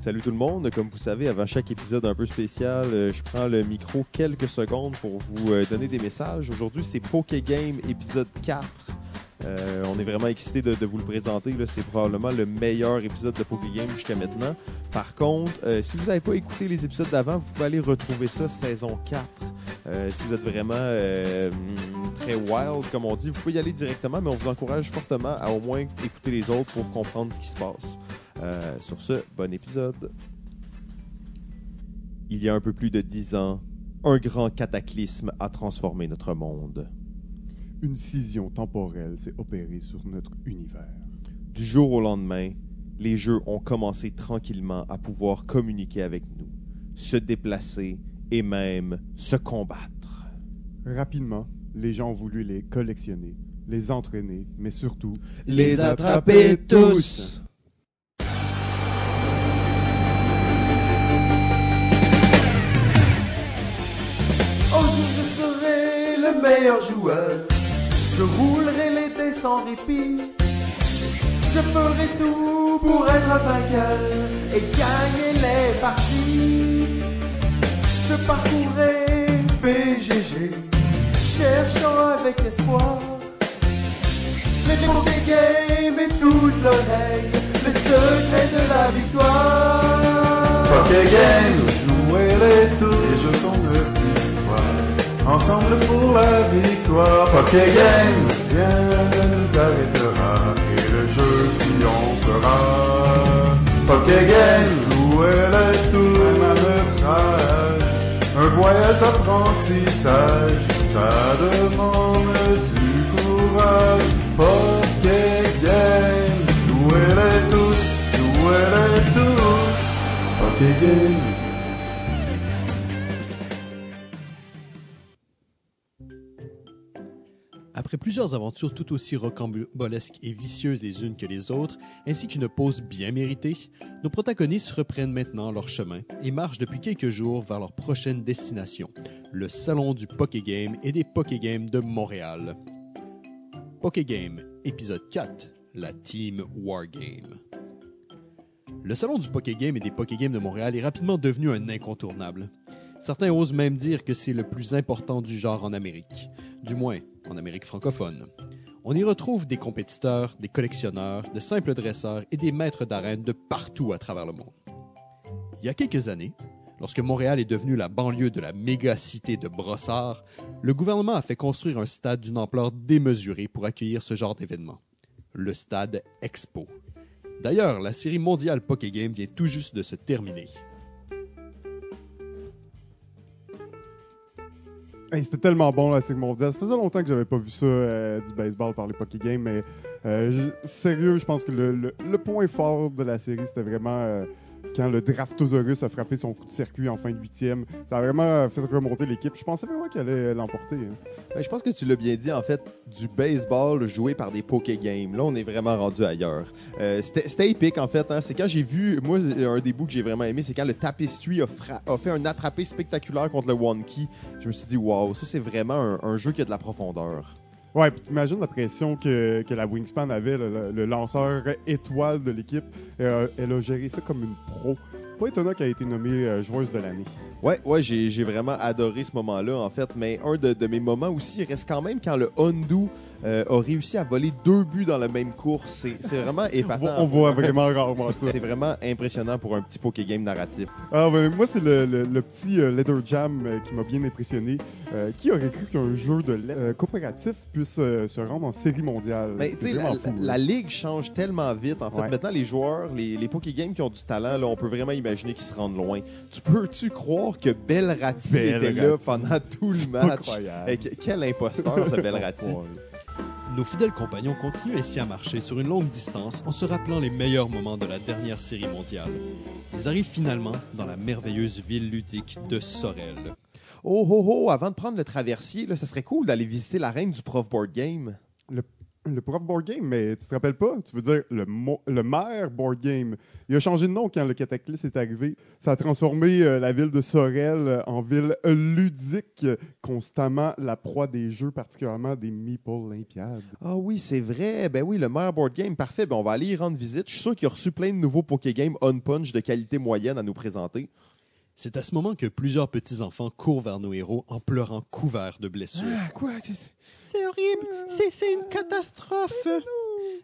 Salut tout le monde. Comme vous savez, avant chaque épisode un peu spécial, euh, je prends le micro quelques secondes pour vous euh, donner des messages. Aujourd'hui, c'est Poké Game épisode 4. Euh, on est vraiment excité de, vous le présenter. C'est probablement le meilleur épisode de Poké Game jusqu'à maintenant. Par contre, si vous n'avez pas écouté les épisodes d'avant, vous pouvez aller retrouver ça saison 4. Euh, si vous êtes vraiment très wild, comme on dit, vous pouvez y aller directement, mais on vous encourage fortement à au moins écouter les autres pour comprendre ce qui se passe. Euh, sur ce, bon épisode. Il y a un peu plus de dix ans, un grand cataclysme a transformé notre monde. Une scission temporelle s'est opérée sur notre univers. Du jour au lendemain, les jeux ont commencé tranquillement à pouvoir communiquer avec nous, se déplacer et même se combattre. Rapidement, les gens ont voulu les collectionner, les entraîner, mais surtout Les attraper tous. Le meilleur joueur. Je roulerai dés sans répit. Je ferai tout pour être un vainqueur et gagner les parties. Je parcourrai BGG, cherchant avec espoir les Poké Games et toute règle, les secrets de la victoire. Game, Ensemble pour la victoire. Poké Game, rien ne nous arrêtera et le jeu triomphera. Poké Game, jouez les tous, même âge. Un voyage d'apprentissage, ça demande du courage. Poké Game, jouez les tous, jouez les tous? Poké Game. Après plusieurs aventures tout aussi rocambolesques et vicieuses les unes que les autres, ainsi qu'une pause bien méritée, nos protagonistes reprennent maintenant leur chemin et marchent depuis quelques jours vers leur prochaine destination, le salon du Poké Game et des Poké Games de Montréal. Poké Game, épisode 4, la Team Wargame. Le salon du Poké Game et des Poké Games de Montréal est rapidement devenu un incontournable. Certains osent même dire que c'est le plus important du genre en Amérique, du moins en Amérique francophone. On y retrouve des compétiteurs, des collectionneurs, de simples dresseurs et des maîtres d'arène de partout à travers le monde. Il y a quelques années, lorsque Montréal est devenu la banlieue de la méga-cité de Brossard, le gouvernement a fait construire un stade d'une ampleur démesurée pour accueillir ce genre d'événement. Le stade Expo. D'ailleurs, la série mondiale Poké Game vient tout juste de se terminer. Hey, C'était tellement bon la Série mondiale. Ça faisait longtemps que j'avais pas vu ça euh, du baseball par les Poké Games, mais euh, sérieux, je pense que le, le- le point fort de la série, c'était vraiment euh, quand le Draftosaurus a frappé son coup de circuit en fin de huitième. Ça a vraiment fait remonter l'équipe. Je pensais vraiment qu'elle allait l'emporter. hein. Ben, je pense que tu l'as bien dit, en fait, du baseball joué par des Poké Games. Là, on est vraiment rendu ailleurs. Euh, C'était épique, en fait. hein. C'est quand j'ai vu, moi, un des bouts que j'ai vraiment aimé, c'est quand le Tapestry a fait un attrapé spectaculaire contre le One Key. Je me suis dit, waouh, ça, c'est vraiment un, un jeu qui a de la profondeur. Ouais, puis t'imagines la pression que, la Wingspan avait, le lanceur étoile de l'équipe. Euh, elle a géré ça comme une pro. Pas étonnant qu'elle ait été nommée euh, joueuse de l'année. Ouais, ouais, j'ai vraiment adoré ce moment-là, en fait. Mais un de, de mes moments aussi reste quand même quand le Hondu euh, a réussi à voler deux buts dans la même course. C'est vraiment épatant. on voit vraiment rarement ça. C'est vraiment impressionnant pour un petit Poké Game narratif. Ah, ben, moi, c'est le, le- le petit euh, Leather Jam euh, qui m'a bien impressionné. Qui aurait cru qu'un jeu de coopératif puisse se rendre en série mondiale? Ben, la, fou, la- ligue change tellement vite. En fait, Ouais. maintenant, les joueurs, les, les Poké Games qui ont du talent, là, on peut vraiment imaginer qu'ils se rendent loin. Tu peux-tu croire que Belrati était là pendant tout le match? Incroyable. Eh, que- quel imposteur, ce Belrati. Ouais. Nos fidèles compagnons continuent ainsi à marcher sur une longue distance en se rappelant les meilleurs moments de la dernière série mondiale. Ils arrivent finalement dans la merveilleuse ville ludique de Sorel. Oh, oh, oh, avant de prendre le traversier, là, ça serait cool d'aller visiter l'arène du Prof Board Game. le prof board game, mais tu te rappelles pas? Tu veux dire le, le maire board game. Il a changé de nom quand le cataclysme est arrivé. Ça a transformé euh, la ville de Sorel euh, en ville ludique, constamment la proie des jeux, particulièrement des Meeple Olympiades. Ah oui, c'est vrai. Ben oui, le meilleur board game, parfait. Ben on va aller y rendre visite. Je suis sûr qu'il a reçu plein de nouveaux Pokégames on-punch de qualité moyenne à nous présenter. C'est à ce moment que plusieurs petits-enfants courent vers nos héros en pleurant couverts de blessures. Ah, quoi? C'est horrible, c'est une catastrophe.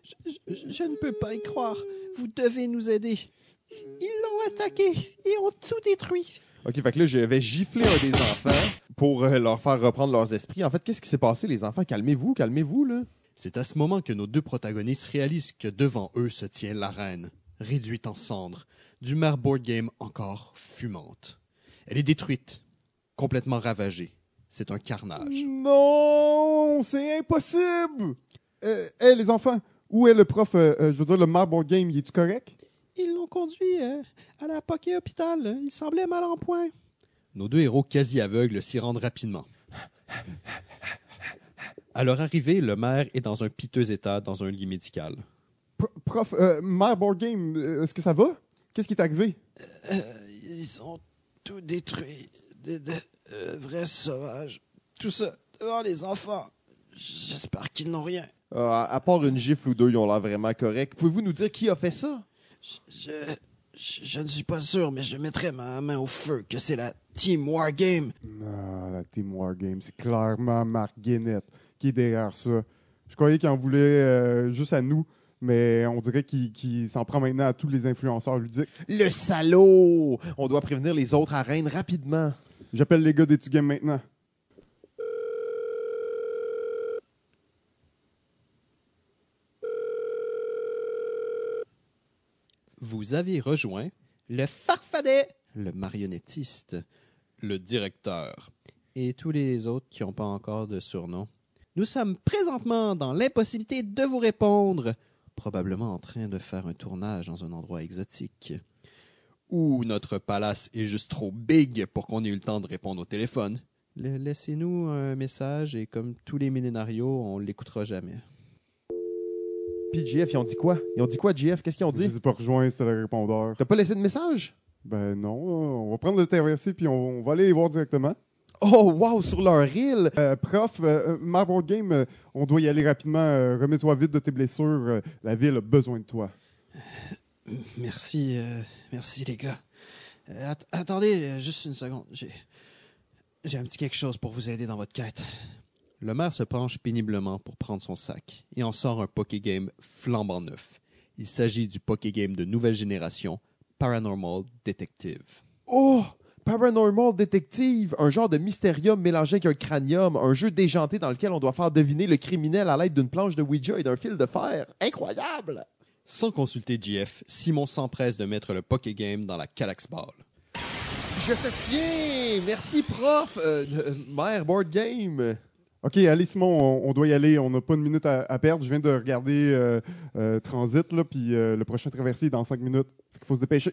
Je, je- je ne peux pas y croire. Vous devez nous aider. Ils l'ont attaqué et ont tout détruit. OK, fait que là, je vais gifler un des enfants pour euh, leur faire reprendre leurs esprits. En fait, qu'est-ce qui s'est passé, les enfants? Calmez-vous, calmez-vous, là. C'est à ce moment que nos deux protagonistes réalisent que devant eux se tient l'arène, réduite en cendres, du mère board game encore fumante. Elle est détruite, complètement ravagée. C'est un carnage. Non, c'est impossible! Euh, hey, les enfants, où est le prof, euh, euh, je veux dire, le maire board game, il est-tu correct? Ils l'ont conduit euh, à la Poké Hôpital. Il semblait mal en point. Nos deux héros quasi aveugles s'y rendent rapidement. À leur arrivée, le maire est dans un piteux état dans un lit médical. Pro- prof, euh, maire board game, est-ce que ça va? Qu'est-ce qui est arrivé? Ils ont tout détruit. Des, euh, vrais sauvages. Tout ça devant les enfants. J'espère qu'ils n'ont rien. Euh, à part une gifle ou deux, ils ont l'air vraiment corrects. Pouvez-vous nous dire qui a fait ça? Je, je, je ne suis pas sûr, mais je mettrai ma main au feu que c'est la Team Wargame. Ah, la Team Wargame, c'est clairement Marc Guénette qui est derrière ça. Je croyais qu'il en voulait euh, juste à nous, mais on dirait qu'il s'en prend maintenant à tous les influenceurs ludiques. Le salaud! On doit prévenir les autres arènes rapidement. J'appelle les gars d'Etu Game maintenant. Vous avez rejoint le farfadet, le marionnettiste, le directeur et tous les autres qui n'ont pas encore de surnom. Nous sommes présentement dans l'impossibilité de vous répondre, probablement en train de faire un tournage dans un endroit exotique. Ou notre palace est juste trop big pour qu'on ait eu le temps de répondre au téléphone. La- Laissez-nous un message et comme tous les millénarios, on l'écoutera jamais. Puis GF, ils ont dit quoi? Ils ont dit quoi, GF? Qu'est-ce qu'ils ont Je les dit? ai pas rejoints, c'était le répondeur. T'as pas laissé de message? Ben non, on va prendre le traversier puis on, on va aller les voir directement. Oh, wow, sur leur île! Euh, prof, euh, euh, Game, euh, on doit y aller rapidement. euh, Remets-toi vite de tes blessures. euh, la ville a besoin de toi. Merci, euh, merci les gars. Euh, att- attendez euh, juste une seconde. J'ai, j'ai un petit quelque chose pour vous aider dans votre quête. Le maire se penche péniblement pour prendre son sac et en sort un Pokégame flambant neuf. Il s'agit du Pokégame de nouvelle génération, Paranormal Detective. Oh! Paranormal Detective, un genre de mystérium mélangé avec un cranium, un jeu déjanté dans lequel on doit faire deviner le criminel à l'aide d'une planche de Ouija et d'un fil de fer. Incroyable! Sans consulter GF, Simon s'empresse de mettre le Pokégame dans la Calax Ball. Je te tiens! Merci, prof! Euh, euh, Mère Board Game! OK, allez Simon, on, on doit y aller. On n'a pas une minute à, à perdre. Je viens de regarder euh, euh, Transit, là, puis euh, le prochain traversier est dans cinq minutes. Il faut se dépêcher.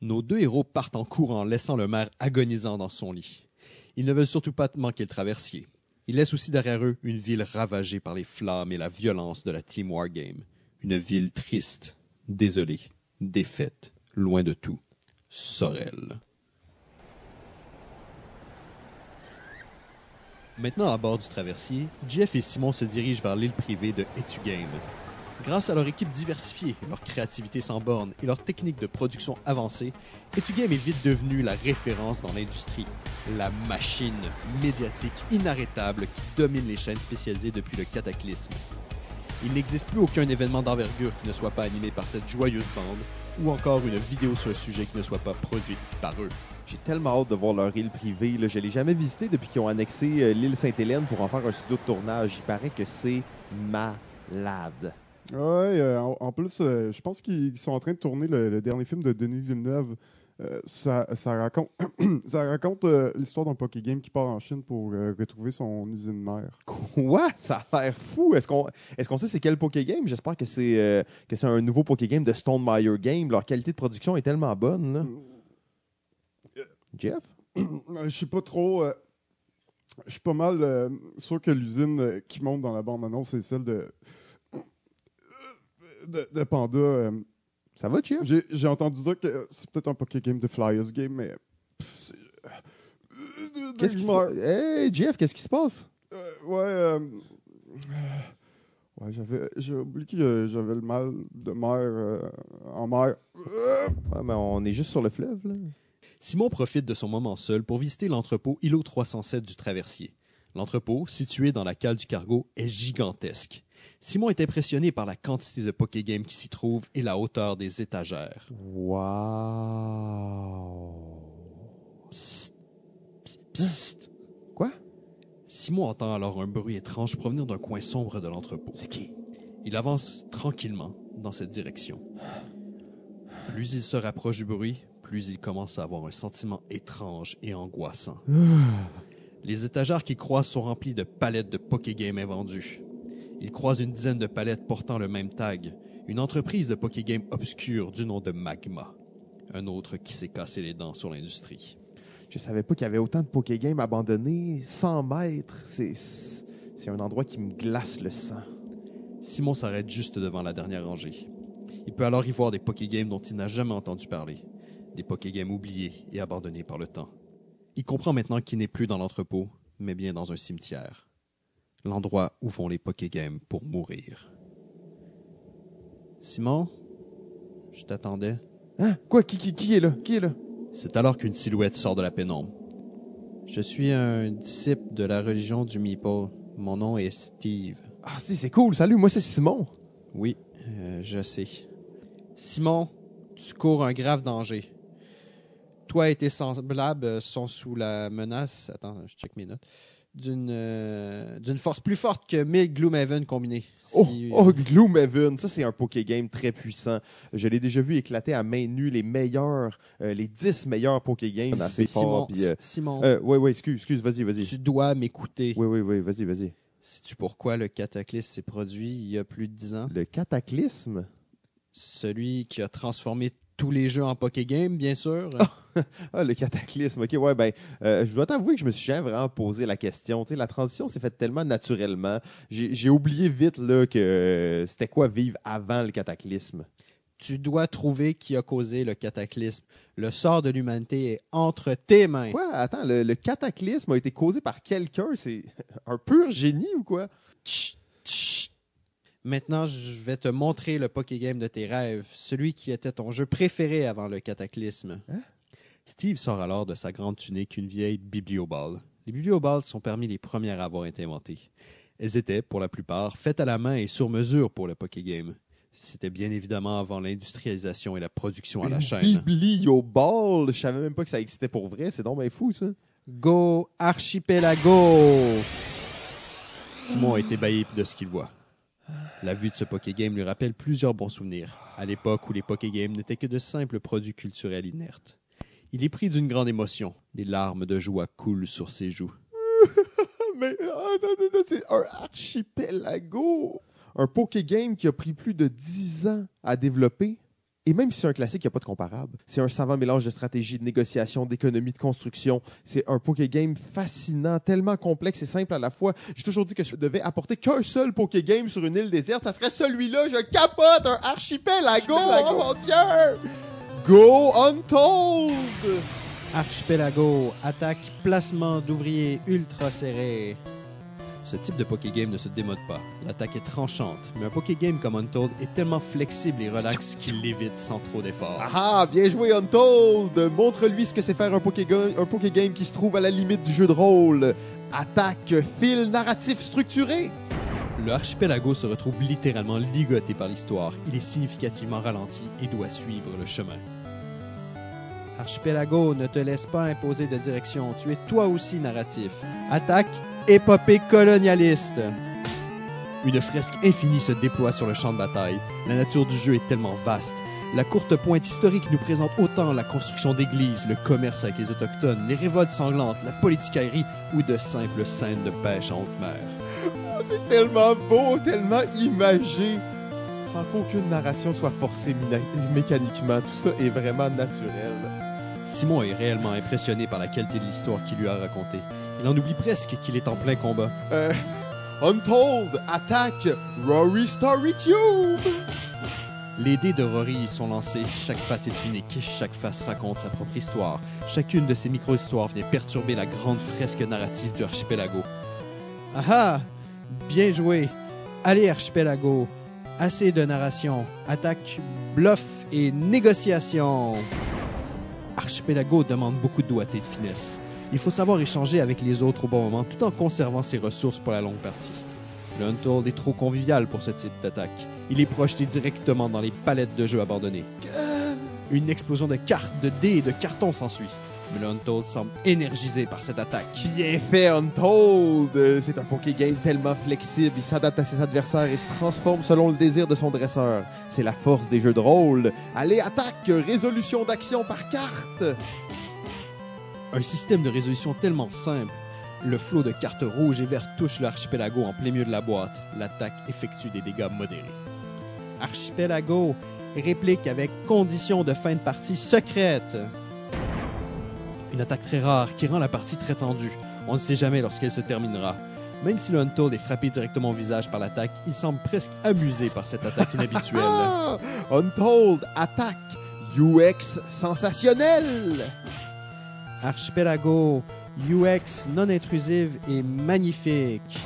Nos deux héros partent en courant, laissant le maire agonisant dans son lit. Ils ne veulent surtout pas manquer le traversier. Ils laissent aussi derrière eux une ville ravagée par les flammes et la violence de la Team Wargame. Une ville triste, désolée, défaite, loin de tout. Sorel. Maintenant à bord du traversier, Jeff et Simon se dirigent vers l'île privée de Etugame. Grâce à leur équipe diversifiée, leur créativité sans borne et leur technique de production avancée, Etugame est vite devenu la référence dans l'industrie. La machine médiatique inarrêtable qui domine les chaînes spécialisées depuis le cataclysme. Il n'existe plus aucun événement d'envergure qui ne soit pas animé par cette joyeuse bande, ou encore une vidéo sur un sujet qui ne soit pas produite par eux. J'ai tellement hâte de voir leur île privée. Je l'ai jamais visité depuis qu'ils ont annexé euh, l'île Sainte-Hélène pour en faire un studio de tournage. Il paraît que c'est malade. Ouais, euh, en, en plus, euh, je pense qu'ils sont en train de tourner le, le dernier film de Denis Villeneuve. Euh, ça, ça raconte, ça raconte l'histoire d'un Pokégame qui part en Chine pour retrouver son usine mère. Quoi? Ça a l'air fou. Est-ce qu'on est qu'on sait c'est quel Pokégame? J'espère que c'est que c'est un nouveau Pokégame de Stone Meyer Game. Leur qualité de production est tellement bonne. Là. Jeff? Je sais pas trop. je suis pas mal sûr que l'usine qui monte dans la bande-annonce, c'est celle de de, de Panda, euh, Ça va, Jeff? j'ai j'ai entendu dire que c'est peut-être un Poké Game de Flyers Game, mais. pff, c'est- euh, Qu'est-ce qui se Dagmar- passe? Hey, Jeff, qu'est-ce qui se passe? Euh, ouais, euh, ouais, j'avais, j'ai oublié que j'avais le mal de mer euh, en mer. Ouais, mais on est juste sur le fleuve, là. Simon profite de son moment seul pour visiter l'entrepôt îlot 307 du Traversier. L'entrepôt, situé dans la cale du cargo, est gigantesque. Simon est impressionné par la quantité de Pokégames qui s'y trouvent et la hauteur des étagères. Wow. Psst, psst, psst. Quoi? Simon entend alors un bruit étrange provenir d'un coin sombre de l'entrepôt. C'est qui? Il avance tranquillement dans cette direction. Plus il se rapproche du bruit, plus il commence à avoir un sentiment étrange et angoissant. Les étagères qu'il croise sont remplies de palettes de Pokégame invendues. Il croise une dizaine de palettes portant le même tag, une entreprise de Pokégame obscure du nom de Magma. Un autre qui s'est cassé les dents sur l'industrie. Je savais pas qu'il y avait autant de Pokégames abandonnés. 100 mètres. C'est, c'est un endroit qui me glace le sang. Simon s'arrête juste devant la dernière rangée. Il peut alors y voir des Pokégames dont il n'a jamais entendu parler, des Pokégames oubliés et abandonnés par le temps. Il comprend maintenant qu'il n'est plus dans l'entrepôt, mais bien dans un cimetière. L'endroit où vont les Pokégames pour mourir. Simon, je t'attendais. Hein? Quoi? Qui, qui, qui est là? Qui est là? C'est alors qu'une silhouette sort de la pénombre. Je suis un disciple de la religion du Meeple. Mon nom est Steve. Ah, si, c'est cool. Salut, moi, c'est Simon. Oui, euh, je sais. Simon, tu cours un grave danger. Toi et tes semblables sont sous la menace. Attends, je check mes notes. D'une euh, d'une force plus forte que 1000 Gloomhaven combinés. Oh, Si- oh, Gloomhaven, ça c'est un Pokégame très puissant. Je l'ai déjà vu éclater à main nue les meilleurs, euh, les 10 meilleurs Pokégames assez Simon, forts. puis, euh, Simon ouais, ouais, excuse, excuse, vas-y, vas-y. tu dois m'écouter. Oui, oui, oui, vas-y, vas-y. Sais-tu pourquoi le cataclysme s'est produit il y a plus de 10 ans? Le cataclysme? Celui qui a transformé tous les jeux en Pokégame, bien sûr. Ah, le cataclysme, ok, ouais, ben, euh, je dois t'avouer que je me suis jamais vraiment posé la question. Tu sais, la transition s'est faite tellement naturellement. J'ai oublié vite, là, que euh, c'était quoi vivre avant le cataclysme. Tu dois trouver qui a causé le cataclysme. Le sort de l'humanité est entre tes mains. Quoi? Attends, le, le cataclysme a été causé par quelqu'un? C'est un pur génie ou quoi? Chut, chut. Maintenant, je vais te montrer le Pokégame de tes rêves, celui qui était ton jeu préféré avant le cataclysme. Hein? Steve sort alors de sa grande tunique une vieille biblioballe. Les biblioballes sont parmi les premières à avoir été inventées. Elles étaient, pour la plupart, faites à la main et sur mesure pour le Pokégame. C'était bien évidemment avant l'industrialisation et la production à la Une chaîne. Biblioball! Je savais même pas que ça existait pour vrai. C'est donc bien fou, ça. Go Archipelago! Simon est ébahi de ce qu'il voit. La vue de ce Pokégame lui rappelle plusieurs bons souvenirs, à l'époque où les Pokégames n'étaient que de simples produits culturels inertes. Il est pris d'une grande émotion. Des larmes de joie coulent sur ses joues. Mais ah, non, non, non, c'est un archipelago! Un Pokégame qui a pris plus de 10 ans à développer. Et même si c'est un classique, il n'y a pas de comparable. C'est un savant mélange de stratégie, de négociation, d'économie, de construction. C'est un Pokégame fascinant, tellement complexe et simple à la fois. J'ai toujours dit que je devais apporter qu'un seul Pokégame sur une île déserte. Ça serait celui-là. Je capote! Un archipelago! Oh mon Dieu! Go Untold! Archipelago, attaque, placement d'ouvriers ultra serré. Ce type de Pokégame ne se démode pas. L'attaque est tranchante, mais un Pokégame comme Untold est tellement flexible et relax qu'il l'évite sans trop d'efforts. Ah, bien joué Untold! Montre-lui ce que c'est faire un Pokégame, un Pokégame qui se trouve à la limite du jeu de rôle. Attaque, fil narratif structuré. Le archipelago se retrouve littéralement ligoté par l'histoire. Il est significativement ralenti et doit suivre le chemin. Archipelago, ne te laisse pas imposer de direction. Tu es toi aussi narratif. Attaque, épopée colonialiste. Une fresque infinie se déploie sur le champ de bataille. La nature du jeu est tellement vaste. La courte pointe historique nous présente autant la construction d'églises, le commerce avec les autochtones, les révoltes sanglantes, la politicaillerie ou de simples scènes de pêche en haute mer. Oh, c'est tellement beau, tellement imagé. Sans qu'aucune narration soit forcée mécaniquement. Tout ça est vraiment naturel. Simon est réellement impressionné par la qualité de l'histoire qu'il lui a racontée. Il en oublie presque qu'il est en plein combat. Euh, Untold attaque Rory Story Cube! Les dés de Rory y sont lancés, chaque face est unique, chaque face raconte sa propre histoire. Chacune de ces micro-histoires vient perturber la grande fresque narrative du archipelago. Ah ah! Bien joué! Allez, archipelago! Assez de narration, attaque, bluff et négociation! Archipelago demande beaucoup de doigté et de finesse. Il faut savoir échanger avec les autres au bon moment tout en conservant ses ressources pour la longue partie. Le Untold est trop convivial pour ce type d'attaque. Il est projeté directement dans les palettes de jeux abandonnées. Une explosion de cartes, de dés et de cartons s'ensuit. Mais le Untold semble énergisé par cette attaque. Bien fait, Untold! Euh, C'est un Pokégame tellement flexible, il s'adapte à ses adversaires et se transforme selon le désir de son dresseur. C'est la force des jeux de rôle. Allez, attaque! Résolution d'action par carte! Un système de résolution tellement simple. Le flot de cartes rouges et vertes touche l'archipelago en plein milieu de la boîte. L'attaque effectue des dégâts modérés. Archipelago réplique avec condition de fin de partie secrète. Une attaque très rare qui rend la partie très tendue. On ne sait jamais lorsqu'elle se terminera. Même si le Untold est frappé directement au visage par l'attaque, il semble presque amusé par cette attaque inhabituelle. Ah! Untold attaque UX sensationnel! Archipelago, UX non intrusive et magnifique.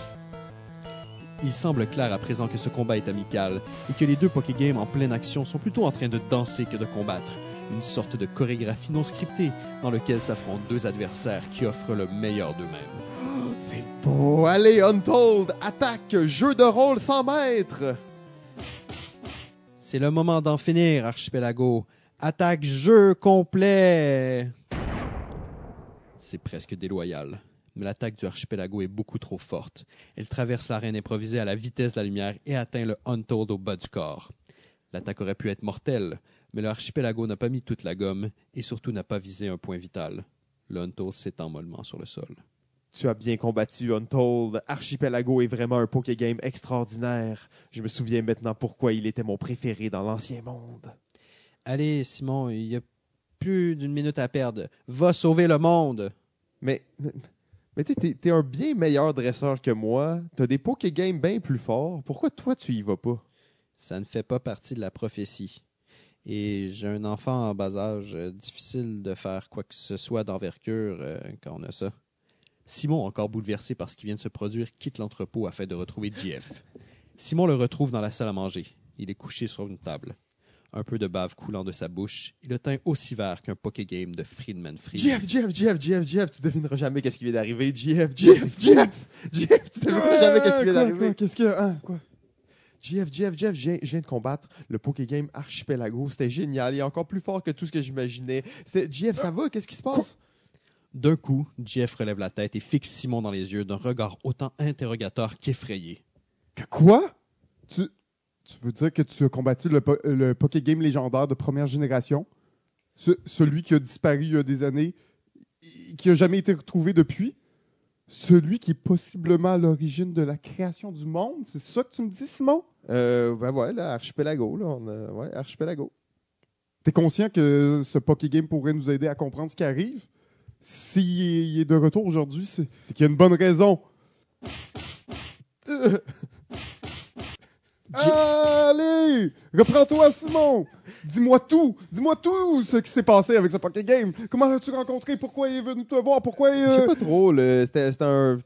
Il semble clair à présent que ce combat est amical et que les deux Pokégames en pleine action sont plutôt en train de danser que de combattre. Une sorte de chorégraphie non scriptée dans laquelle s'affrontent deux adversaires qui offrent le meilleur d'eux-mêmes. C'est beau! Allez, Untold attaque jeu de rôle 100 mètres! C'est le moment d'en finir, Archipelago. Attaque jeu complet. C'est presque déloyal. Mais l'attaque du archipelago est beaucoup trop forte. Elle traverse l'arène improvisée à la vitesse de la lumière et atteint le Untold au bas du corps. L'attaque aurait pu être mortelle, mais le archipelago n'a pas mis toute la gomme et surtout n'a pas visé un point vital. Le Untold s'étend mollement sur le sol. Tu as bien combattu, Untold. Archipelago est vraiment un Pokégame extraordinaire. Je me souviens maintenant pourquoi il était mon préféré dans l'ancien monde. Allez, Simon, il y a plus d'une minute à perdre. Va sauver le monde. Mais, mais tu t'es- t'es un bien meilleur dresseur que moi. T'as des Pokégames bien plus forts. Pourquoi toi, tu y vas pas? Ça ne fait pas partie de la prophétie. Et j'ai un enfant en bas âge, euh, difficile de faire quoi que ce soit d'envergure euh, quand on a ça. Simon, encore bouleversé par ce qui vient de se produire, quitte l'entrepôt afin de retrouver JF. Simon le retrouve dans la salle à manger. Il est couché sur une table. Un peu de bave coulant de sa bouche et le teint aussi vert qu'un Pokégame de Friedman Freeze. Jeff, Jeff, Jeff, Jeff, Jeff, tu devineras jamais qu'est-ce qui vient d'arriver. Jeff, Jeff, Jeff, Jeff, tu devineras jamais qu'est-ce qui vient d'arriver. Qu'est-ce qu'il y a? Hein, quoi? Jeff, Jeff, Jeff, je viens, de combattre le Pokégame Archipelago. C'était génial. Il est encore plus fort que tout ce que j'imaginais. C'était Jeff, ça va? Qu'est-ce qui se passe? D'un coup, Jeff relève la tête et fixe Simon dans les yeux d'un regard autant interrogateur qu'effrayé. Que quoi? Tu, tu veux dire que tu as combattu le, po- le Pokégame légendaire de première génération? Ce- celui qui a disparu il y a des années, qui a jamais été retrouvé depuis? Celui qui est possiblement à l'origine de la création du monde? C'est ça que tu me dis, Simon? Euh, ben ouais, là, Archipelago, là, on a- ouais, Archipelago. T'es conscient que ce Pokégame pourrait nous aider à comprendre ce qui arrive? S'il est, de retour aujourd'hui, c'est qu'il y a une bonne raison. Allez! Reprends-toi, Simon! Dis-moi tout! Dis-moi tout ce qui s'est passé avec ce Pokégame! Comment l'as-tu rencontré? Pourquoi il est venu te voir? Pourquoi il... Je sais euh, pas trop, là. C'était un,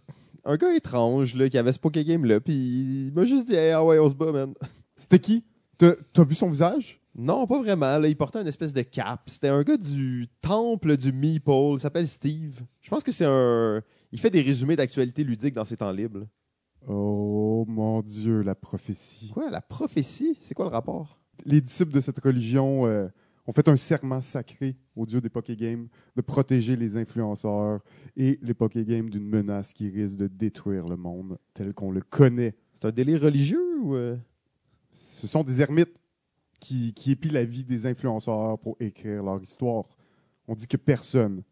un gars étrange, là, qui avait ce Pokégame-là, puis il m'a juste dit, Hey, ah ouais, on se bat, man. C'était qui? T'as vu son visage? Non, pas vraiment. Là, il portait une espèce de cap. C'était un gars du temple du Meeple. Il s'appelle Steve. Je pense que c'est un. Il fait des résumés d'actualité ludique dans ses temps libres. là. Oh mon Dieu, la prophétie. Quoi, la prophétie? C'est quoi le rapport? Les disciples de cette religion euh, ont fait un serment sacré au dieu des Pokégames de protéger les influenceurs et les Pokégames d'une menace qui risque de détruire le monde tel qu'on le connaît. C'est un délire religieux ou. euh? Ce sont des ermites qui, qui épient la vie des influenceurs pour écrire leur histoire. On dit que personne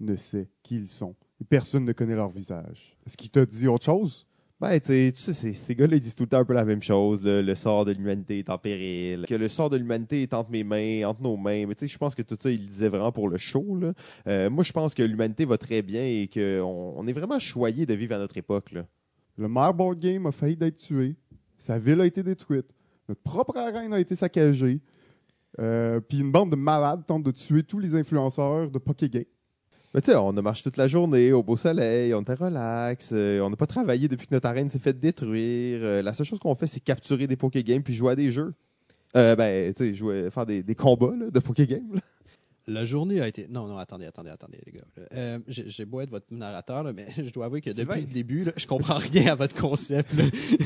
ne sait qui ils sont et personne ne connaît leur visage. Est-ce qu'il t'a dit autre chose? Ben, tu sais, ces, gars-là, disent tout le temps un peu la même chose. Le sort de l'humanité est en péril. Que le sort de l'humanité est entre mes mains, entre nos mains. Mais tu je pense que tout ça, ils le disaient vraiment pour le show. Euh, moi, je pense que l'humanité va très bien et qu'on on est vraiment choyé de vivre à notre époque. Le maire Board Game a failli d'être tué. Sa ville a été détruite. Notre propre arène a été saccagée. Euh, Puis une bande de malades tente de tuer tous les influenceurs de Pokégame. Mais tu sais, on a marché toute la journée au beau soleil, on était relax, euh, on n'a pas travaillé depuis que notre arène s'est fait détruire. Euh, la seule chose qu'on fait, c'est capturer des Pokégames puis jouer à des jeux. Euh, ben, tu sais, jouer, faire des, des combats là, de Pokégame. La journée a été. Non, non, attendez, attendez, attendez, les gars. Euh, J'ai beau être votre narrateur, là, mais je dois avouer que depuis le début, là, je comprends rien à votre concept.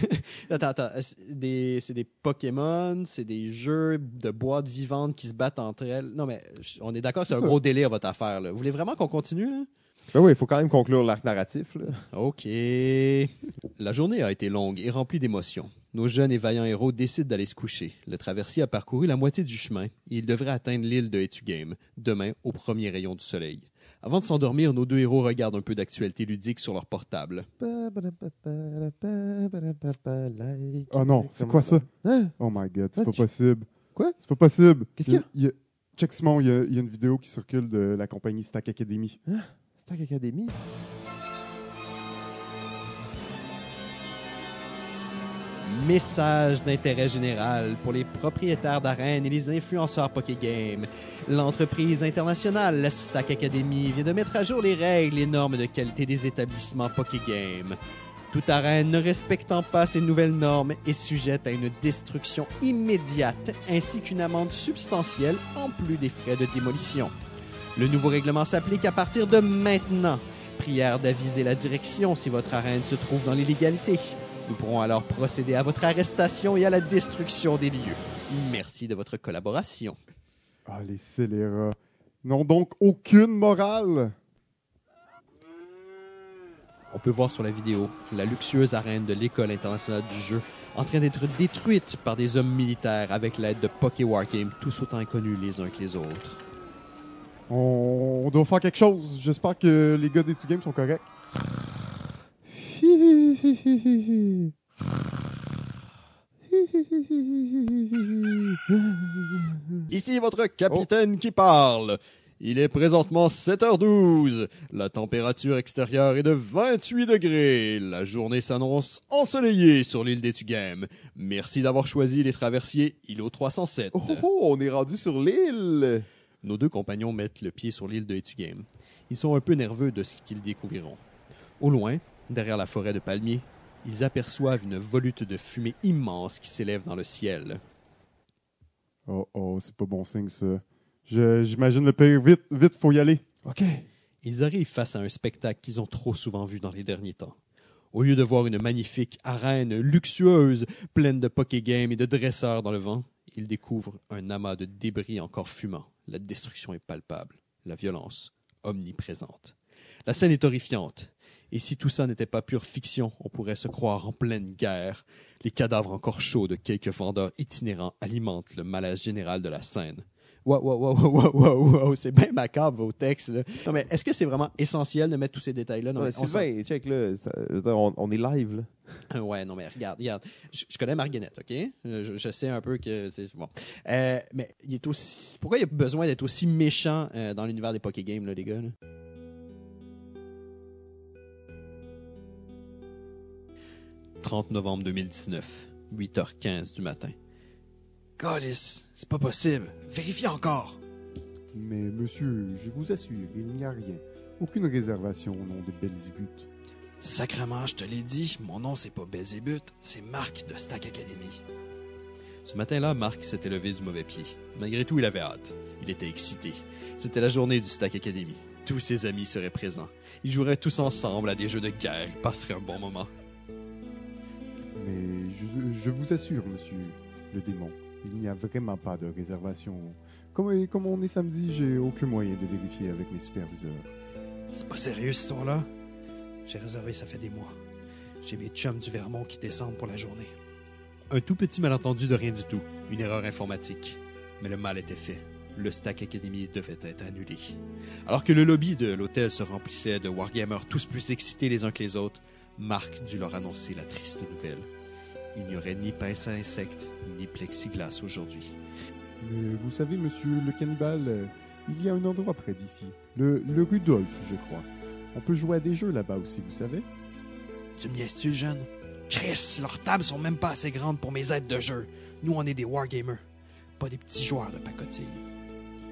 attends, attends. C'est des, c'est des Pokémon, c'est des jeux de boîtes vivantes qui se battent entre elles. Non, mais on est d'accord, c'est un ça. gros délai à votre affaire. Là. Vous voulez vraiment qu'on continue? Là? Ben oui, il faut quand même conclure l'arc narratif. Là. OK. La journée a été longue et remplie d'émotions. Nos jeunes et vaillants héros décident d'aller se coucher. Le traversier a parcouru la moitié du chemin et il devrait atteindre l'île de Etugame demain au premier rayon du soleil. Avant de s'endormir, nos deux héros regardent un peu d'actualité ludique sur leur portable. Oh non, c'est quoi ça? Hein? Oh my god, c'est Ah, pas tu- possible. Quoi? C'est pas possible. Qu'est-ce qu'il y a? Check Simon, il y, a, il y a une vidéo qui circule de la compagnie Stack Academy. Academy. Message d'intérêt général pour les propriétaires d'arènes et les influenceurs Pokégame. L'entreprise internationale, la Stack Academy, vient de mettre à jour les règles et normes de qualité des établissements Pokégame. Toute arène ne respectant pas ces nouvelles normes est sujette à une destruction immédiate ainsi qu'une amende substantielle en plus des frais de démolition. Le nouveau règlement s'applique à partir de maintenant. Prière d'aviser la direction si votre arène se trouve dans l'illégalité. Nous pourrons alors procéder à votre arrestation et à la destruction des lieux. Merci de votre collaboration. Ah, les scélérats. N'ont donc aucune morale. On peut voir sur la vidéo la luxueuse arène de l'École internationale du jeu en train d'être détruite par des hommes militaires avec l'aide de Poké Wargame, tous autant inconnus les uns que les autres. On, on doit faire quelque chose. J'espère que les gars des Games sont corrects. Ici votre capitaine qui parle. Il est présentement 7h12. La température extérieure est de 28 degrés. La journée s'annonce ensoleillée sur l'île d'Etugame. Merci d'avoir choisi les traversiers îlot 307. Oh, oh, oh, on est rendu sur l'île. Nos deux compagnons mettent le pied sur l'île de Etugame. Ils sont un peu nerveux de ce qu'ils découvriront. Au loin, derrière la forêt de palmiers, ils aperçoivent une volute de fumée immense qui s'élève dans le ciel. Oh oh, c'est pas bon signe ça. Je- J'imagine le pire. Vite, vite, faut y aller. OK. Ils arrivent face à un spectacle qu'ils ont trop souvent vu dans les derniers temps. Au lieu de voir une magnifique arène luxueuse, pleine de Pokégames et de dresseurs dans le vent, ils découvrent un amas de débris encore fumants. La destruction est palpable, la violence omniprésente. La scène est horrifiante. Et si tout ça n'était pas pure fiction, on pourrait se croire en pleine guerre. Les cadavres encore chauds de quelques vendeurs itinérants alimentent le malaise général de la scène. Wow, wow, wow, wow, wow, wow, wow, c'est bien macabre vos textes. Là. Non, mais est-ce que c'est vraiment essentiel de mettre tous ces détails-là? Non, Sylvain, check là. On, on est live là. Ouais, non, mais regarde, regarde. Je, je connais Marguerite, OK? Je, je sais un peu que c'est bon. Euh, mais il est aussi. Pourquoi il y a besoin d'être aussi méchant euh, dans l'univers des Poké Games, là, les gars? là? « 30 novembre 2019, 8h15 du matin. Calice, c'est pas possible. Vérifiez encore. Mais monsieur, je vous assure, il n'y a rien. Aucune réservation au nom de Belzébuth. Sacrement, je te l'ai dit, mon nom c'est pas Belzébuth, c'est Marc de Stack Academy. Ce matin-là, Marc s'était levé du mauvais pied. Malgré tout, il avait hâte. Il était excité. C'était la journée du Stack Academy. Tous ses amis seraient présents. Ils joueraient tous ensemble à des jeux de guerre. Ils passeraient un bon moment. Mais je, je vous assure, monsieur le démon, il n'y a vraiment pas de réservation. Comme, comme on est samedi, j'ai aucun moyen de vérifier avec mes superviseurs. C'est pas sérieux cette histoire-là? J'ai réservé ça fait des mois. J'ai mes chums du Vermont qui descendent pour la journée. Un tout petit malentendu de rien du tout. Une erreur informatique. Mais le mal était fait. Le Stack Academy devait être annulé. Alors que le lobby de l'hôtel se remplissait de wargamers tous plus excités les uns que les autres, Marc dut leur annoncer la triste nouvelle. Il n'y aurait ni pince à insectes, ni plexiglas aujourd'hui. Mais vous savez, monsieur le cannibale, il y a un endroit près d'ici. Le, le Rudolph, je crois. On peut jouer à des jeux là-bas aussi, vous savez Tu me niaises-tu, jeune? Chris, leurs tables sont même pas assez grandes pour mes aides de jeu. Nous, on est des wargamers, pas des petits joueurs de pacotille.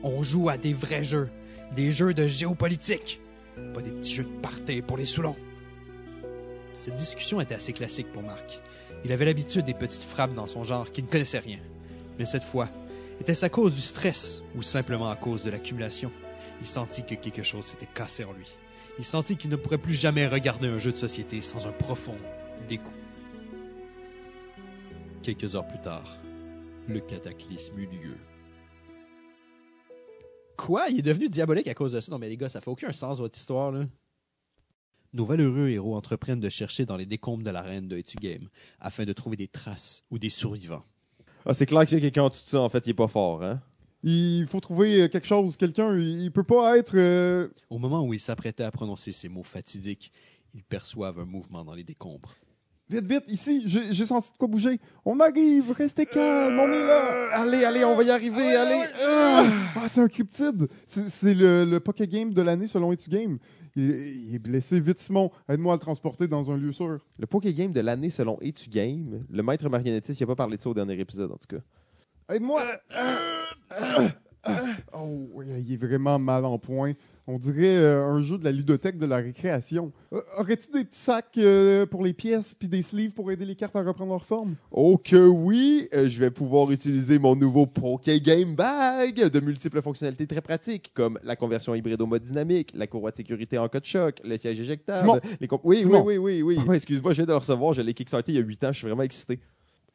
On joue à des vrais jeux, des jeux de géopolitique, pas des petits jeux de party pour les Soulons. Cette discussion était assez classique pour Marc. Il avait l'habitude des petites frappes dans son genre qui ne connaissait rien. Mais cette fois, était-ce à cause du stress ou simplement à cause de l'accumulation? Il sentit que quelque chose s'était cassé en lui. Il sentit qu'il ne pourrait plus jamais regarder un jeu de société sans un profond dégoût. Quelques heures plus tard, le cataclysme eut lieu. Quoi? Il est devenu diabolique à cause de ça? Non, mais les gars, ça fait aucun sens, votre histoire, là. Nos valeureux héros entreprennent de chercher dans les décombres de l'arène de Etu Game afin de trouver des traces ou des survivants. Ah, c'est clair que a quelqu'un en dessous de ça, en fait, il est pas fort, hein? Il faut trouver euh, quelque chose, quelqu'un. Il, il peut pas être. euh, Au moment où ils s'apprêtaient à prononcer ces mots fatidiques, ils perçoivent un mouvement dans les décombres. Vite, vite, ici, j'ai j'ai senti de quoi bouger. On arrive, restez calme, on est là. Euh, allez, allez, on va y arriver, allez! Ah, c'est un cryptide. C'est c'est le, le Poké Game de l'année selon Etu Game. Il, il est blessé. Vite, Simon, aide-moi à le transporter dans un lieu sûr. Le Poké Game de l'année selon Etu Game, le maître marionnettiste, il a pas parlé de ça au dernier épisode, en tout cas. Aide-moi. Oh, il est vraiment mal en point. On dirait euh, un jeu de la ludothèque de la récréation. Euh, Aurais-tu des petits sacs euh, pour les pièces puis des sleeves pour aider les cartes à reprendre leur forme? Oh que oui! Je vais pouvoir utiliser mon nouveau Poké Game Bag de multiples fonctionnalités très pratiques, comme la conversion hybride au mode dynamique, la courroie de sécurité en cas de choc, le siège éjectable. Simon! les oui, oui, oui, oui, oui, Ouais, Excuse-moi, je viens de le recevoir, je l'ai kickstarté il y a 8 ans, je suis vraiment excité.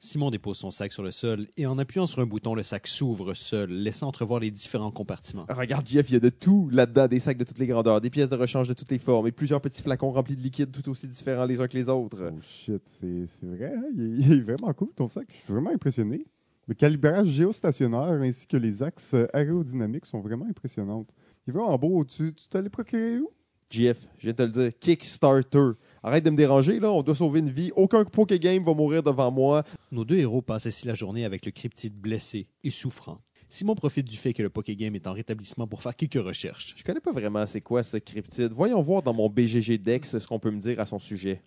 Simon dépose son sac sur le sol et en appuyant sur un bouton, le sac s'ouvre seul, laissant entrevoir les différents compartiments. Regarde, Jeff, il y a de tout là-dedans, des sacs de toutes les grandeurs, des pièces de rechange de toutes les formes et plusieurs petits flacons remplis de liquide tout aussi différents les uns que les autres. Oh shit, c'est c'est vrai, hein? il, est, il est vraiment cool ton sac. Je suis vraiment impressionné. Le calibrage géostationnaire ainsi que les axes aérodynamiques sont vraiment impressionnantes. Il est vraiment beau. Tu tu t'allais procurer où? Jeff, je viens de te le dire, Kickstarter. Arrête de me déranger, là, on doit sauver une vie. Aucun Poké Game va mourir devant moi. Nos deux héros passent ainsi la journée avec le cryptide blessé et souffrant. Simon profite du fait que le Poké Game est en rétablissement pour faire quelques recherches. Je connais pas vraiment c'est quoi ce cryptide. Voyons voir dans mon BGG Dex ce qu'on peut me dire à son sujet.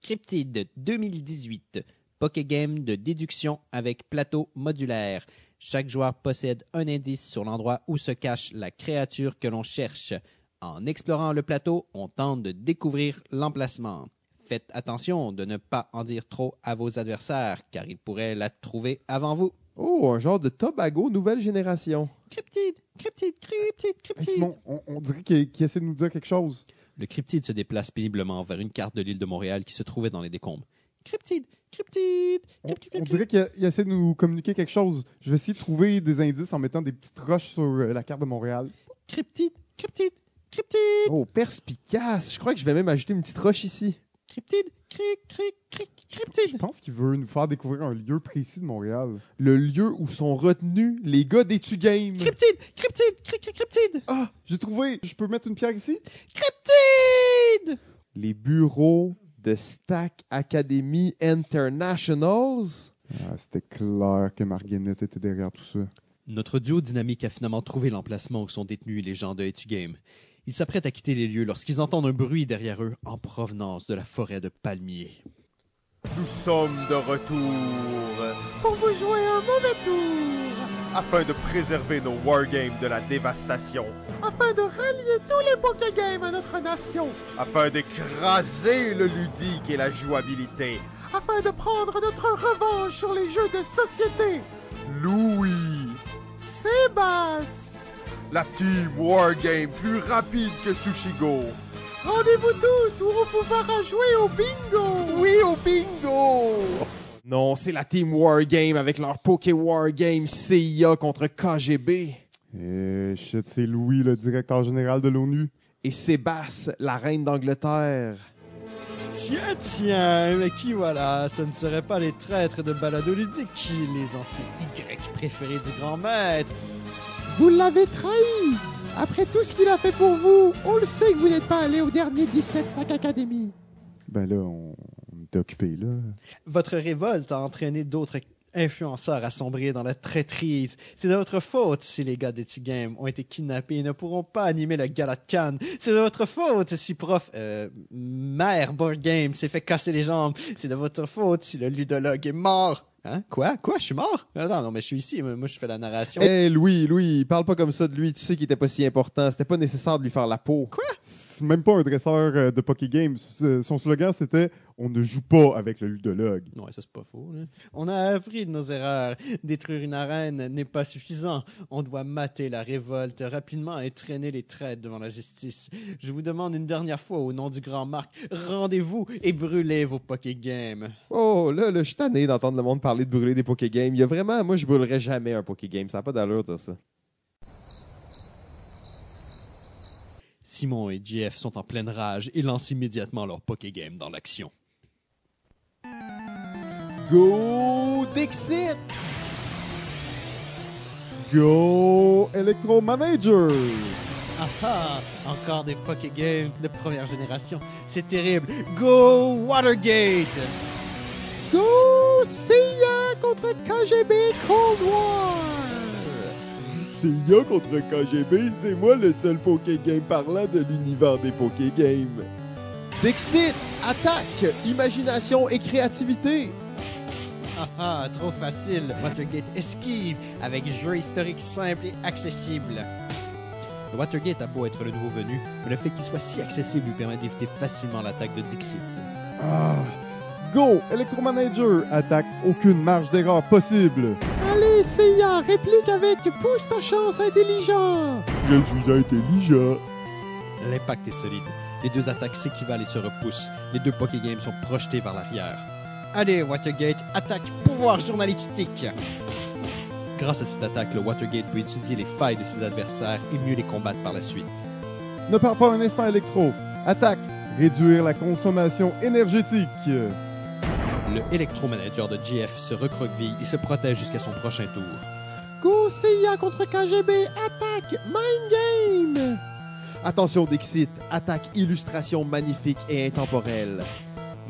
Cryptide 2018. Poké Game de déduction avec plateau modulaire. Chaque joueur possède un indice sur l'endroit où se cache la créature que l'on cherche. En explorant le plateau, on tente de découvrir l'emplacement. Faites attention de ne pas en dire trop à vos adversaires, car ils pourraient la trouver avant vous. Oh, un genre de Tobago nouvelle génération. Cryptide, cryptide, cryptide, Hey, cryptide. Simon, on, on dirait qu'il essaie de nous dire quelque chose. Le cryptide se déplace péniblement vers une carte de l'île de Montréal qui se trouvait dans les décombres. Cryptide, cryptide, On, cryptide, on cryptide. dirait qu'il il essaie de nous communiquer quelque chose. Je vais essayer de trouver des indices en mettant des petites roches sur euh, la carte de Montréal. Cryptide, cryptide, cryptide, Oh, perspicace. Je crois que je vais même ajouter une petite roche ici. Cryptide, cric, cric, cric, Je pense qu'il veut nous faire découvrir un lieu précis de Montréal. Le lieu où sont retenus les gars d'Etu Game. Cryptide, cryptide, cric, cric, cryptide. Ah, j'ai trouvé. Je peux mettre une pierre ici? Cryptide! Les bureaux de Stack Academy Internationals. Ah, c'était clair que Marguerite était derrière tout ça. Notre duo dynamique a finalement trouvé l'emplacement où sont détenus les gens de Etu Game. Ils s'apprêtent à quitter les lieux lorsqu'ils entendent un bruit derrière eux en provenance de la forêt de palmiers. Nous sommes de retour Pour vous jouer un mauvais tour, afin de préserver nos wargames de la dévastation, afin de rallier tous les Poké Games à notre nation, afin d'écraser le ludique et la jouabilité. afin de prendre notre revanche sur les jeux de société. Louis, Sébastien, la team wargame plus rapide que Sushigo. rendez-vous tous ou on vous fera jouer au bingo. Oui, au bingo! Non, c'est la Team Wargame avec leur Poké Wargame CIA contre KGB. Eh, shit, c'est Louis, le directeur général de l'ONU. Et Sébastien, la reine d'Angleterre. Tiens, tiens, mais qui voilà, ce ne seraient pas les traîtres de balado ludique, les anciens Y préférés du grand maître. Vous l'avez trahi. Après tout ce qu'il a fait pour vous, on le sait que vous n'êtes pas allé au dernier 17 Snack Academy. Ben là, on, on était occupé là. Votre révolte a entraîné d'autres influenceurs assombrés dans la traîtrise. C'est de votre faute si les gars d'Etu Game ont été kidnappés et ne pourront pas animer le gala de Cannes. C'est de votre faute si prof, euh, mère Board Game s'est fait casser les jambes. C'est de votre faute si le ludologue est mort. Hein? Quoi? Quoi? Je suis mort? Ah Non, non, mais je suis ici. Moi, je fais la narration. Hé, Louis, Louis, parle pas comme ça de lui. Tu sais qu'il était pas si important. C'était pas nécessaire de lui faire la peau. Quoi? C'est même pas un dresseur euh, de Poké Game. S- Son slogan, c'était On ne joue pas avec le ludologue. Ouais, ça c'est pas faux. On a appris de nos erreurs. Détruire une arène n'est pas suffisant. On doit mater la révolte rapidement et traîner les traîtres devant la justice. Je vous demande une dernière fois au nom du grand Marc, rendez-vous et brûlez vos Poké Games. Oh, là, là, je suis tanné d'entendre le monde parler de brûler des Poké Games. Il y a vraiment, moi, je brûlerais jamais un Poké Game. Ça n'a pas d'allure, de ça. Simon et JF sont en pleine rage et lancent immédiatement leur Poké Game dans l'action. Go Dixit! Go Electro Manager! Ah ah, encore des Poké Games de première génération. C'est terrible. Go Watergate! Go CIA contre KGB Cold War! CIA contre KGB, c'est moi le seul Poké Game parlant de l'univers des Poké Games. Dixit, attaque, imagination et créativité. Ah ah, trop facile. Watergate esquive avec jeu historique simple et accessible. Le Watergate a beau être le nouveau venu, mais le fait qu'il soit si accessible lui permet d'éviter facilement l'attaque de Dixit. Ah. Go Electro Manager! Attaque aucune marge d'erreur possible! Allez, CIA, réplique avec pousse ta chance intelligent. Je suis intelligent. L'impact est solide. Les deux attaques s'équivalent et se repoussent. Les deux Poké Games sont projetés vers l'arrière. Allez, Watergate, attaque pouvoir journalistique. Grâce à cette attaque, le Watergate peut étudier les failles de ses adversaires et mieux les combattre par la suite. Ne pars pas un instant électro. Attaque! Réduire la consommation énergétique. Le électromanager de GF se recroqueville et se protège jusqu'à son prochain tour. Go CIA contre KGB, attaque, mind game. Attention Dixit, attaque illustration magnifique et intemporelle.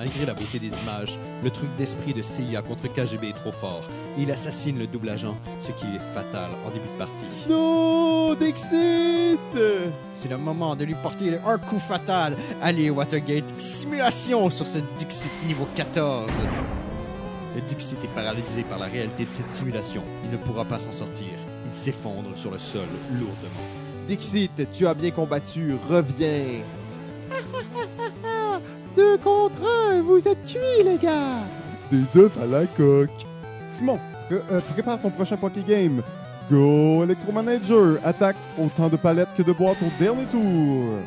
Malgré la beauté des images, le truc d'esprit de CIA contre KGB est trop fort et il assassine le double agent, ce qui est fatal en début de partie. Non, Dixit. C'est le moment de lui porter un coup fatal. Allez, Watergate, simulation sur ce Dixit niveau 14. Le Dixit est paralysé par la réalité de cette simulation. Il ne pourra pas s'en sortir. Il s'effondre sur le sol lourdement. Dixit, tu as bien combattu, reviens. Contre un, vous êtes cuits les gars. Des œufs à la coque. Simon, euh, euh, prépare ton prochain Poké Game. Go Electro Manager. Attaque autant de palettes que de boîtes au dernier tour.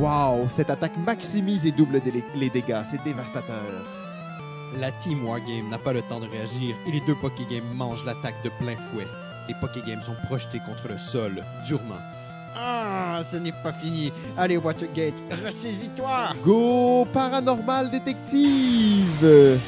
Wow, cette attaque maximise et double les dégâts, c'est dévastateur. La Team Wargame n'a pas le temps de réagir et les deux Poké Games mangent l'attaque de plein fouet. Les Poké Games sont projetés contre le sol, durement. Ah, ce n'est pas fini. Allez, Watergate, ressaisis-toi. Go paranormal détective.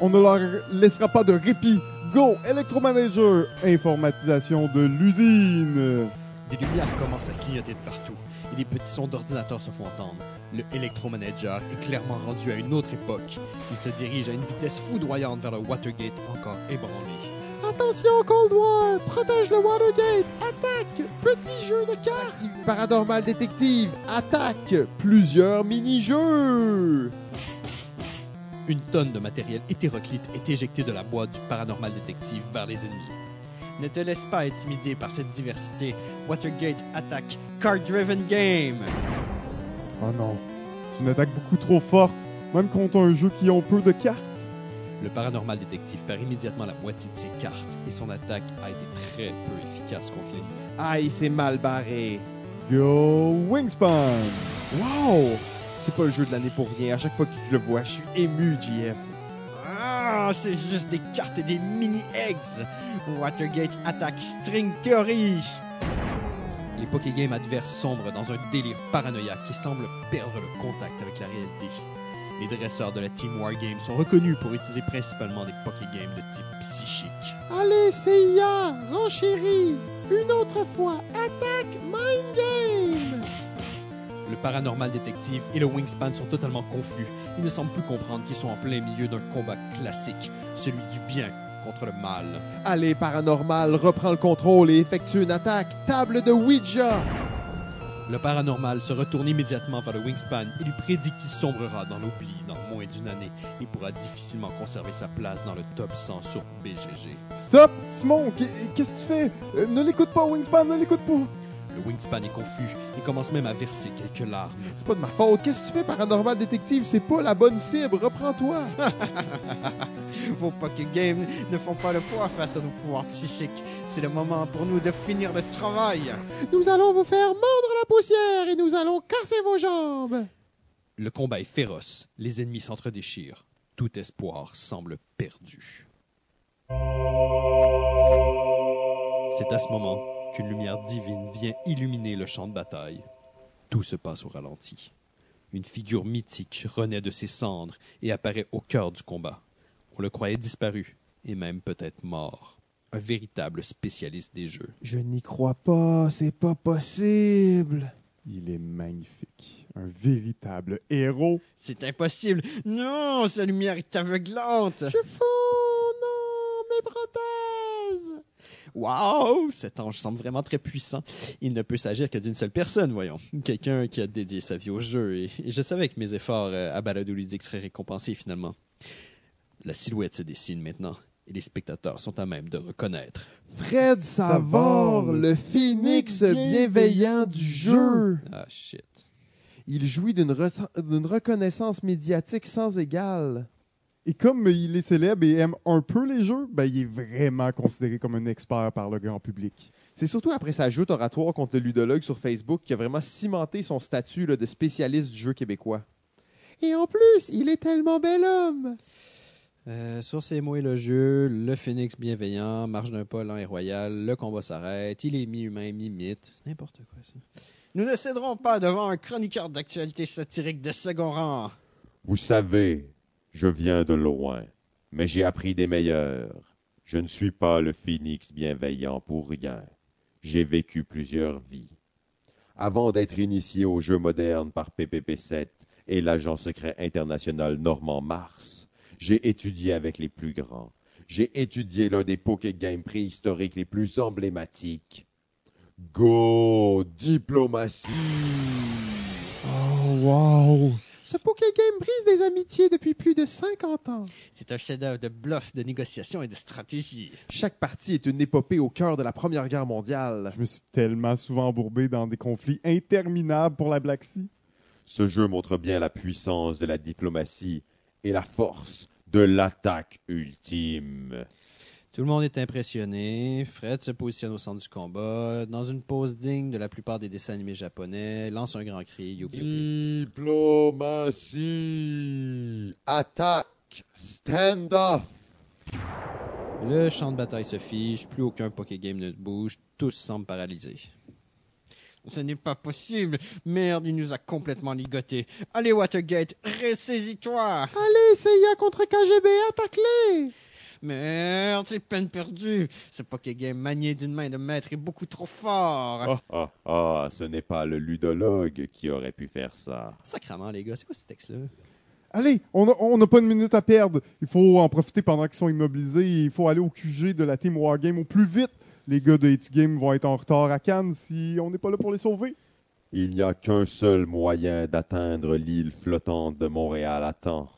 On ne leur laissera pas de répit. Go Electro Manager. Informatisation de l'usine. Des lumières commencent à clignoter de partout et des petits sons d'ordinateur se font entendre. Le électromanager est clairement rendu à une autre époque. Il se dirige à une vitesse foudroyante vers le Watergate encore ébranlé. Attention Cold War, protège le Watergate, attaque, petit jeu de cartes. Paranormal détective, attaque, plusieurs mini-jeux. Une tonne de matériel hétéroclite est éjectée de la boîte du paranormal détective vers les ennemis. Ne te laisse pas intimider par cette diversité. Watergate attaque Card Driven Game. Oh non. C'est une attaque beaucoup trop forte, même contre un jeu qui a peu de cartes. Le paranormal détective perd immédiatement la moitié de ses cartes et son attaque a été très peu efficace contre l'ennemi. Aïe, c'est mal barré. Go Wingspan. Wow, c'est pas le jeu de l'année pour rien. À chaque fois que je le vois, je suis ému, JF. Ah, c'est juste des cartes et des mini-eggs. Watergate attaque String Theory. Les Pokégames adverses sombrent dans un délire paranoïaque et semblent perdre le contact avec la réalité. Les dresseurs de la Team Wargame sont reconnus pour utiliser principalement des Pokégames de type psychique. Allez, CIA, renchéris. Une autre fois, attaque Mind Game. Le paranormal détective et le Wingspan sont totalement confus. Ils ne semblent plus comprendre qu'ils sont en plein milieu d'un combat classique, celui du bien contre le mal. Allez, paranormal, reprend le contrôle et effectue une attaque. Table de Ouija. Le paranormal se retourne immédiatement vers le Wingspan et lui prédit qu'il sombrera dans l'oubli dans moins d'une année et pourra difficilement conserver sa place dans le top 100 sur BGG. Stop! Simon, qu'est- qu'est-ce que tu fais? Euh, ne l'écoute pas, Wingspan, ne l'écoute pas! Le Wingspan est confus et commence même à verser quelques larmes. C'est pas de ma faute. Qu'est-ce que tu fais, paranormal détective? C'est pas la bonne cible. Reprends-toi. Vos Poké Games ne font pas le poids face à nos pouvoirs psychiques. C'est le moment pour nous de finir le travail. Nous allons vous faire mordre la poussière et nous allons casser vos jambes. Le combat est féroce, les ennemis s'entre-déchirent. Tout espoir semble perdu. C'est à ce moment qu'une lumière divine vient illuminer le champ de bataille. Tout se passe au ralenti. Une figure mythique renaît de ses cendres et apparaît au cœur du combat. On le croyait disparu et même peut-être mort. Un véritable spécialiste des jeux. Je n'y crois pas. C'est pas possible. Il est magnifique. Un véritable héros. C'est impossible. Non, sa lumière est aveuglante. Je fonds. Non, mes prothèses. Waouh! Cet ange semble vraiment très puissant. Il ne peut s'agir que d'une seule personne, voyons. Quelqu'un qui a dédié sa vie au jeu. Et, et je savais que mes efforts euh, à balado ludique seraient récompensés finalement. La silhouette se dessine maintenant. Et les spectateurs sont à même de reconnaître. Fred Savard, le phénix bienveillant du jeu. Ah shit. Il jouit d'une reconnaissance médiatique sans égale. Et comme il est célèbre et aime un peu les jeux, ben, il est vraiment considéré comme un expert par le grand public. C'est surtout après sa joute oratoire contre le ludologue sur Facebook qui a vraiment cimenté son statut là, de spécialiste du jeu québécois. Et en plus, il est tellement bel homme. Euh, sur ces mots et le jeu, le phénix bienveillant marche d'un pas lent et royal. Le combat s'arrête. Il est mi-humain, mi-mythe. C'est n'importe quoi ça. Nous ne céderons pas devant un chroniqueur d'actualité satirique de second rang. Vous savez, je viens de loin, mais j'ai appris des meilleurs. Je ne suis pas le phénix bienveillant pour rien. J'ai vécu plusieurs vies. Avant d'être initié aux jeux modernes par PPP-7 et l'agent secret international Normand Mars, j'ai étudié avec les plus grands. J'ai étudié l'un des Poké Games préhistoriques les plus emblématiques. Go Diplomatie Oh, wow! Ce Poké Game brise des amitiés depuis plus de 50 ans. C'est un chef-d'œuvre de bluff, de négociation et de stratégie. Chaque partie est une épopée au cœur de la Première Guerre mondiale. Je me suis tellement souvent embourbé dans des conflits interminables pour la Black Sea. Ce jeu montre bien la puissance de la diplomatie et la force de l'attaque ultime. Tout le monde est impressionné. Fred se positionne au centre du combat, dans une pose digne de la plupart des dessins animés japonais, lance un grand cri. Diplomatie Attaque Stand off Le champ de bataille se fiche, plus aucun Poké Game ne bouge, tous semblent paralysés. Ce n'est pas possible. Merde, il nous a complètement ligotés. Allez, Watergate, ressaisis-toi. Allez, CIA contre KGB, attaque-les! Merde, c'est peine perdue. Ce Poké Game manié d'une main de maître est beaucoup trop fort. Ah ah ah, ce n'est pas le ludologue qui aurait pu faire ça. Sacrement, les gars, c'est quoi ce texte-là? Allez, on n'a on a pas une minute à perdre. Il faut en profiter pendant qu'ils sont immobilisés. et Il faut aller au QG de la Team Wargame au plus vite. Les gars de H Game vont être en retard à Cannes si on n'est pas là pour les sauver. Il n'y a qu'un seul moyen d'atteindre l'île flottante de Montréal à temps.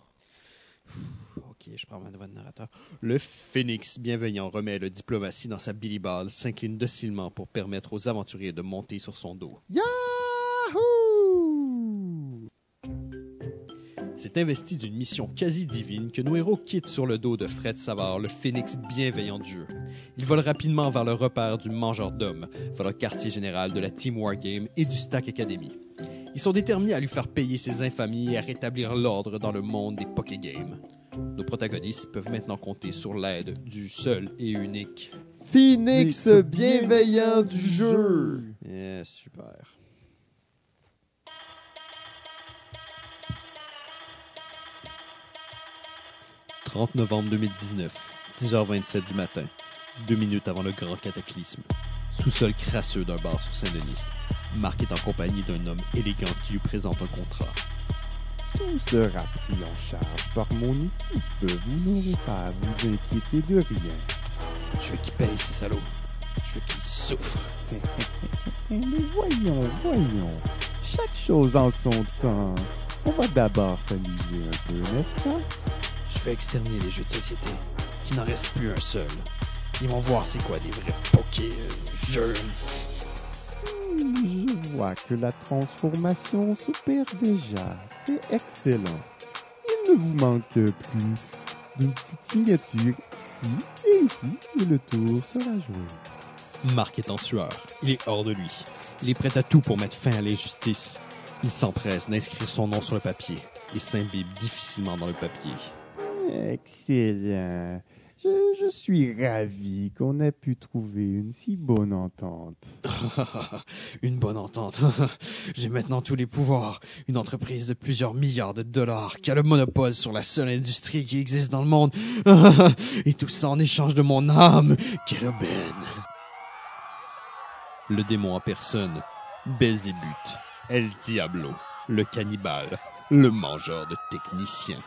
Ok, je prends ma voix de narrateur. Le phénix bienveillant remet le diplomatie dans sa Billy Ball, s'incline docilement pour permettre aux aventuriers de monter sur son dos. Yahoo! C'est investi d'une mission quasi divine que nos héros quittent sur le dos de Fred Savard, le phénix bienveillant du jeu. Ils volent rapidement vers le repère du mangeur d'hommes, vers le quartier général de la Team Wargame et du Stack Academy. Ils sont déterminés à lui faire payer ses infamies et à rétablir l'ordre dans le monde des Poké Games. Nos protagonistes peuvent maintenant compter sur l'aide du seul et unique. Phoenix bienveillant du jeu. Yeah, super. « 30 novembre 2019, 10h27 du matin, deux minutes avant le grand cataclysme. Sous-sol crasseux d'un bar sur Saint-Denis. Marc est en compagnie d'un homme élégant qui lui présente un contrat. Tout sera pris en charge par mon équipe. Vous n'aurez pas à vous inquiéter de rien. Je veux qu'il paye, ces salauds. Je veux qu'il souffre. Mais voyons, voyons. Chaque chose en son temps. On va d'abord s'amuser un peu, n'est-ce pas? Je vais exterminer les jeux de société. Qu'il n'en reste plus un seul. Ils vont voir c'est quoi des vrais jeux. Hmm, Je vois que la transformation s'opère déjà. C'est excellent. Il ne vous manque plus d'une petite signature ici et ici et le tour sera joué. Marc est en sueur. Il est hors de lui. Il est prêt à tout pour mettre fin à l'injustice. Il s'empresse d'inscrire son nom sur le papier et s'imbibe difficilement dans le papier. Excellent. Je, je suis ravi qu'on ait pu trouver une si bonne entente. Une bonne entente. J'ai maintenant tous les pouvoirs. Une entreprise de plusieurs milliards de dollars qui a le monopole sur la seule industrie qui existe dans le monde. Et tout ça en échange de mon âme. Quelle aubaine. Le démon en personne. Belzébuth. El Diablo. Le cannibale. Le mangeur de techniciens.